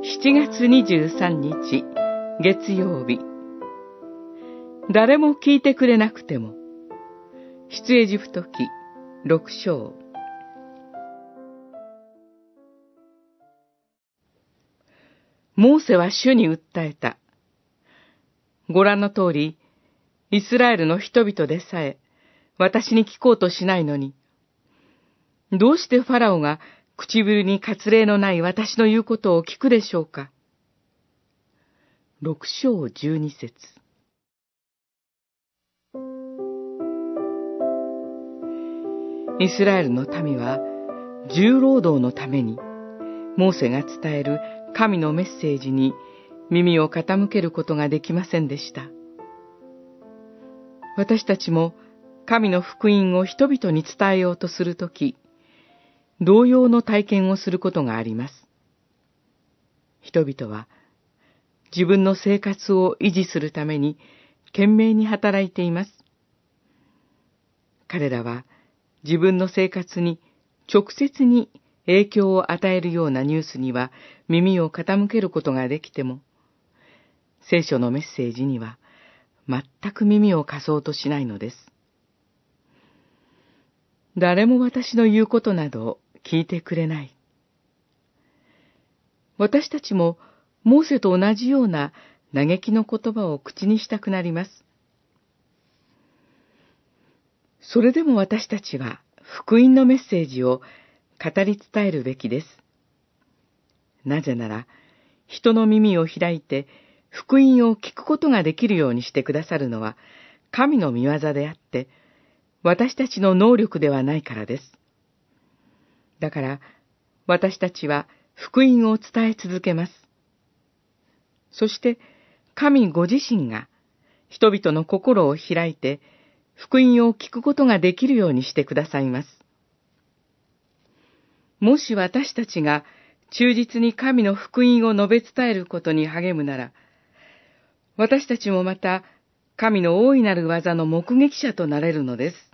7月23日月曜日誰も聞いてくれなくても出エジプト記6章モーセは主に訴えた。ご覧の通り、イスラエルの人々でさえ私に聞こうとしないのに、どうしてファラオが唇に割礼のない私の言うことを聞くでしょうか六章十二節イスラエルの民は重労働のために、モーセが伝える神のメッセージに耳を傾けることができませんでした。私たちも神の福音を人々に伝えようとするとき、同様の体験をすることがあります。人々は自分の生活を維持するために懸命に働いています。彼らは自分の生活に直接に影響を与えるようなニュースには耳を傾けることができても、聖書のメッセージには全く耳を貸そうとしないのです。誰も私の言うことなど聞いてくれない。私たちもモーセと同じような嘆きの言葉を口にしたくなります。それでも私たちは福音のメッセージを語り伝えるべきです。なぜなら、人の耳を開いて福音を聞くことができるようにしてくださるのは神の見業であって、私たちの能力ではないからです。だから、私たちは福音を伝え続けます。そして、神ご自身が人々の心を開いて、福音を聞くことができるようにしてくださいます。もし私たちが忠実に神の福音を述べ伝えることに励むなら、私たちもまた神の大いなる技の目撃者となれるのです。